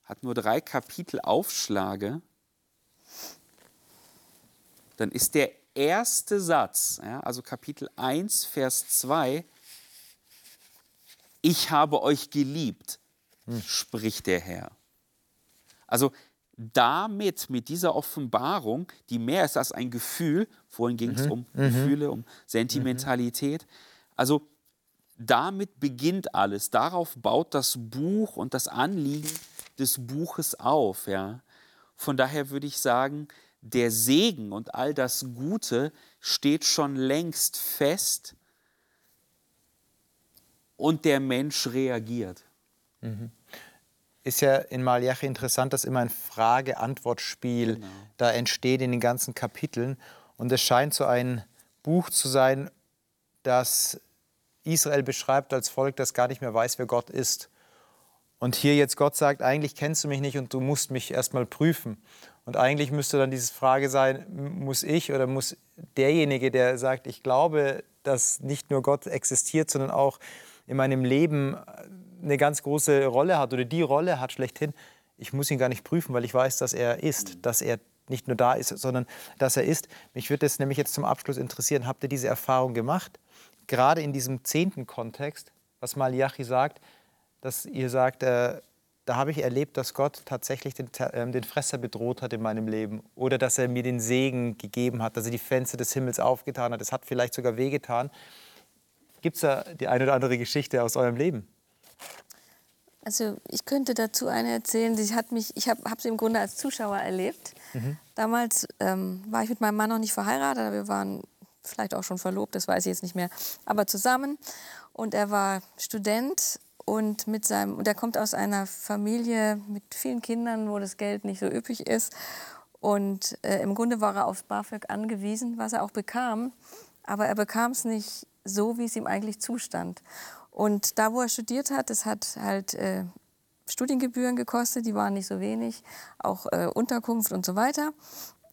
hat nur drei Kapitel, aufschlage, dann ist der erste Satz, ja, also Kapitel 1, Vers 2, ich habe euch geliebt, spricht der Herr. Also damit, mit dieser Offenbarung, die mehr ist als ein Gefühl, vorhin ging es mhm. um mhm. Gefühle, um Sentimentalität, also damit beginnt alles. Darauf baut das Buch und das Anliegen des Buches auf. Ja. Von daher würde ich sagen, der Segen und all das Gute steht schon längst fest und der Mensch reagiert. Mhm. Ist ja in Malachi interessant, dass immer ein Frage-Antwort-Spiel genau. da entsteht in den ganzen Kapiteln. Und es scheint so ein Buch zu sein, das Israel beschreibt als Volk, das gar nicht mehr weiß, wer Gott ist. Und hier jetzt Gott sagt, eigentlich kennst du mich nicht und du musst mich erstmal prüfen. Und eigentlich müsste dann diese Frage sein, muss ich oder muss derjenige, der sagt, ich glaube, dass nicht nur Gott existiert, sondern auch in meinem Leben eine ganz große Rolle hat oder die Rolle hat schlechthin, ich muss ihn gar nicht prüfen, weil ich weiß, dass er ist, mhm. dass er nicht nur da ist, sondern dass er ist. Mich würde es nämlich jetzt zum Abschluss interessieren, habt ihr diese Erfahrung gemacht? Gerade in diesem zehnten Kontext, was Malachi sagt, dass ihr sagt, äh, da habe ich erlebt, dass Gott tatsächlich den, äh, den Fresser bedroht hat in meinem Leben oder dass er mir den Segen gegeben hat, dass er die Fenster des Himmels aufgetan hat. Es hat vielleicht sogar wehgetan. Gibt es da die eine oder andere Geschichte aus eurem Leben? Also ich könnte dazu eine erzählen. Sie hat mich, ich habe hab sie im Grunde als Zuschauer erlebt. Mhm. Damals ähm, war ich mit meinem Mann noch nicht verheiratet, wir waren vielleicht auch schon verlobt, das weiß ich jetzt nicht mehr, aber zusammen. Und er war Student und mit seinem, und er kommt aus einer Familie mit vielen Kindern, wo das Geld nicht so üppig ist. Und äh, im Grunde war er aufs BAföG angewiesen, was er auch bekam. Aber er bekam es nicht so, wie es ihm eigentlich zustand. Und da, wo er studiert hat, das hat halt äh, Studiengebühren gekostet, die waren nicht so wenig, auch äh, Unterkunft und so weiter.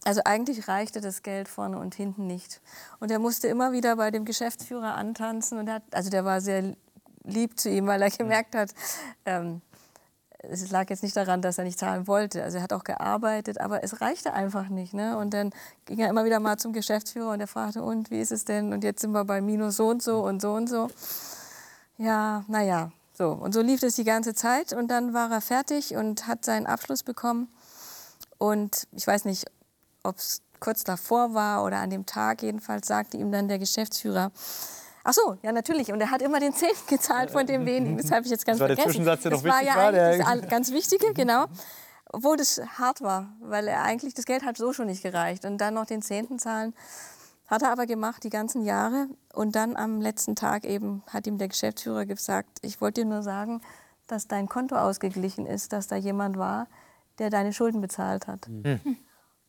Also eigentlich reichte das Geld vorne und hinten nicht. Und er musste immer wieder bei dem Geschäftsführer antanzen. Und hat, also der war sehr lieb zu ihm, weil er gemerkt hat, ähm, es lag jetzt nicht daran, dass er nicht zahlen wollte. Also er hat auch gearbeitet, aber es reichte einfach nicht. Ne? Und dann ging er immer wieder mal zum Geschäftsführer und er fragte, und wie ist es denn? Und jetzt sind wir bei minus so und so und so und so. Ja, naja, so. Und so lief es die ganze Zeit und dann war er fertig und hat seinen Abschluss bekommen. Und ich weiß nicht, ob es kurz davor war oder an dem Tag jedenfalls, sagte ihm dann der Geschäftsführer, Ach so, ja natürlich. Und er hat immer den Zehnten gezahlt von dem wenigen. Das habe ich jetzt ganz das war vergessen. Der Zwischensatz, der das noch war wichtig ja war, eigentlich das ganz Wichtige, genau. Obwohl das hart war, weil er eigentlich das Geld hat so schon nicht gereicht. Und dann noch den Zehnten zahlen. Hat er aber gemacht die ganzen Jahre. Und dann am letzten Tag eben hat ihm der Geschäftsführer gesagt, ich wollte dir nur sagen, dass dein Konto ausgeglichen ist, dass da jemand war, der deine Schulden bezahlt hat. Mhm.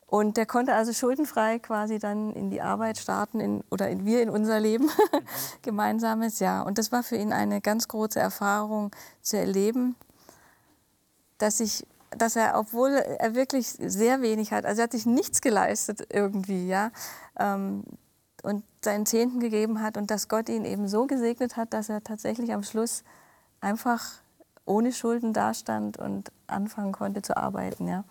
Und der konnte also schuldenfrei quasi dann in die Arbeit starten in, oder in, wir in unser Leben, gemeinsames, ja. Und das war für ihn eine ganz große Erfahrung zu erleben, dass ich dass er, obwohl er wirklich sehr wenig hat, also er hat sich nichts geleistet irgendwie, ja, ähm, und seinen Zehnten gegeben hat und dass Gott ihn eben so gesegnet hat, dass er tatsächlich am Schluss einfach ohne Schulden dastand und anfangen konnte zu arbeiten, ja.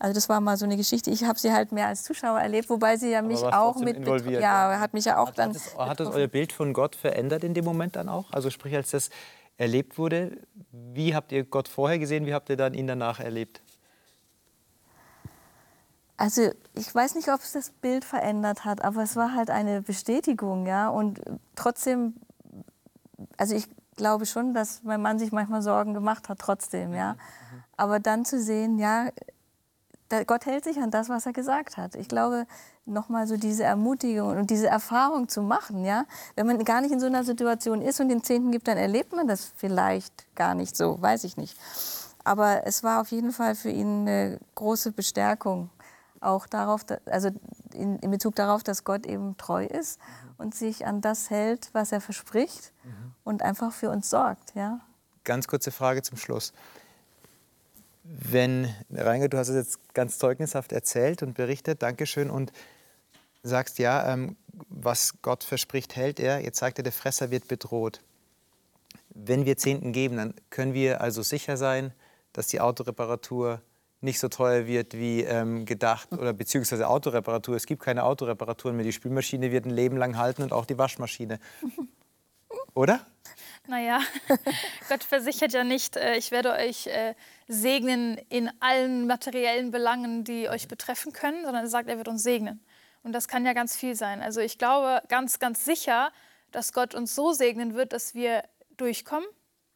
Also das war mal so eine Geschichte. Ich habe sie halt mehr als Zuschauer erlebt, wobei sie ja mich auch mit involviert. Ja, hat mich ja auch hat, dann. Hat es, hat es euer Bild von Gott verändert in dem Moment dann auch? Also sprich, als das erlebt wurde, wie habt ihr Gott vorher gesehen, wie habt ihr dann ihn danach erlebt? Also ich weiß nicht, ob es das Bild verändert hat, aber es war halt eine Bestätigung, ja. Und trotzdem, also ich glaube schon, dass mein Mann sich manchmal Sorgen gemacht hat, trotzdem, ja. Aber dann zu sehen, ja, Gott hält sich an das, was er gesagt hat. Ich glaube, nochmal so diese Ermutigung und diese Erfahrung zu machen, ja. Wenn man gar nicht in so einer Situation ist und den Zehnten gibt, dann erlebt man das vielleicht gar nicht so, weiß ich nicht. Aber es war auf jeden Fall für ihn eine große Bestärkung, auch darauf, also in, in Bezug darauf, dass Gott eben treu ist und sich an das hält, was er verspricht mhm. und einfach für uns sorgt, ja. Ganz kurze Frage zum Schluss. Wenn, Rainer, du hast es jetzt ganz zeugnishaft erzählt und berichtet, Dankeschön, und sagst, ja, ähm, was Gott verspricht, hält er. Jetzt sagt er, der Fresser wird bedroht. Wenn wir Zehnten geben, dann können wir also sicher sein, dass die Autoreparatur nicht so teuer wird wie ähm, gedacht oder beziehungsweise Autoreparatur. Es gibt keine Autoreparaturen mehr. Die Spülmaschine wird ein Leben lang halten und auch die Waschmaschine. Oder? Naja, Gott versichert ja nicht, äh, ich werde euch äh, segnen in allen materiellen Belangen, die euch betreffen können, sondern er sagt, er wird uns segnen. Und das kann ja ganz viel sein. Also ich glaube ganz, ganz sicher, dass Gott uns so segnen wird, dass wir durchkommen.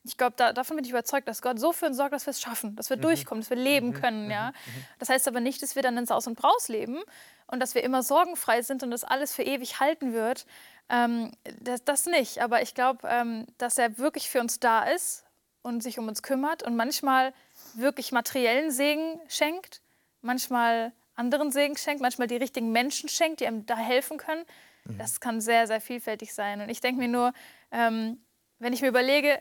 Ich glaube, da, davon bin ich überzeugt, dass Gott so für uns sorgt, dass wir es schaffen, dass wir mhm. durchkommen, dass wir leben mhm. können. Ja? Mhm. Mhm. Das heißt aber nicht, dass wir dann ins Aus und Braus leben und dass wir immer sorgenfrei sind und das alles für ewig halten wird. Ähm, das, das, nicht. Aber ich glaube, ähm, dass er wirklich für uns da ist und sich um uns kümmert und manchmal wirklich materiellen Segen schenkt, manchmal anderen Segen schenkt, manchmal die richtigen Menschen schenkt, die einem da helfen können. Mhm. Das kann sehr, sehr vielfältig sein. Und ich denke mir nur, ähm, wenn ich mir überlege,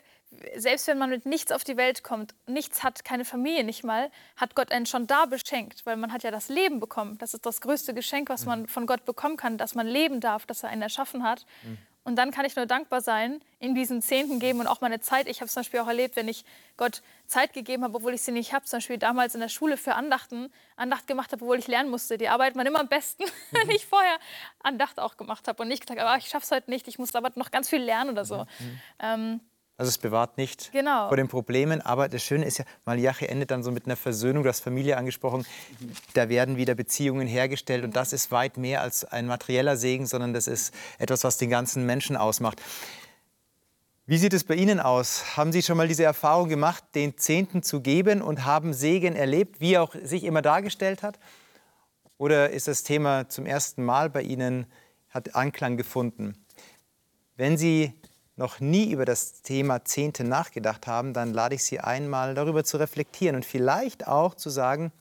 selbst wenn man mit nichts auf die Welt kommt, nichts hat, keine Familie nicht mal, hat Gott einen schon da beschenkt, weil man hat ja das Leben bekommen. Das ist das größte Geschenk, was man mhm. von Gott bekommen kann, dass man leben darf, dass er einen erschaffen hat. Mhm. Und dann kann ich nur dankbar sein, in diesen Zehnten geben und auch meine Zeit. Ich habe zum Beispiel auch erlebt, wenn ich Gott Zeit gegeben habe, obwohl ich sie nicht habe. Zum Beispiel damals in der Schule für Andachten, Andacht gemacht habe, obwohl ich lernen musste. Die arbeitet man immer am besten, wenn ich vorher Andacht auch gemacht habe und nicht gesagt habe, ah, ich schaffe es heute nicht, ich muss aber noch ganz viel lernen oder so. Mhm. Ähm, also es bewahrt nicht genau. vor den Problemen. Aber das Schöne ist ja, Malachi endet dann so mit einer Versöhnung, du hast Familie angesprochen. Da werden wieder Beziehungen hergestellt. Und das ist weit mehr als ein materieller Segen, sondern das ist etwas, was den ganzen Menschen ausmacht. Wie sieht es bei Ihnen aus? Haben Sie schon mal diese Erfahrung gemacht, den Zehnten zu geben und haben Segen erlebt, wie er auch sich immer dargestellt hat? Oder ist das Thema zum ersten Mal bei Ihnen, hat Anklang gefunden? Wenn Sie noch nie über das Thema Zehnte nachgedacht haben, dann lade ich Sie einmal darüber zu reflektieren und vielleicht auch zu sagen,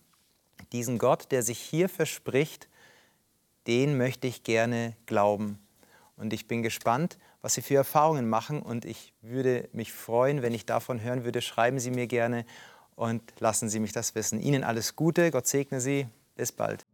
diesen Gott, der sich hier verspricht, den möchte ich gerne glauben. Und ich bin gespannt, was Sie für Erfahrungen machen und ich würde mich freuen, wenn ich davon hören würde. Schreiben Sie mir gerne und lassen Sie mich das wissen. Ihnen alles Gute, Gott segne Sie, bis bald.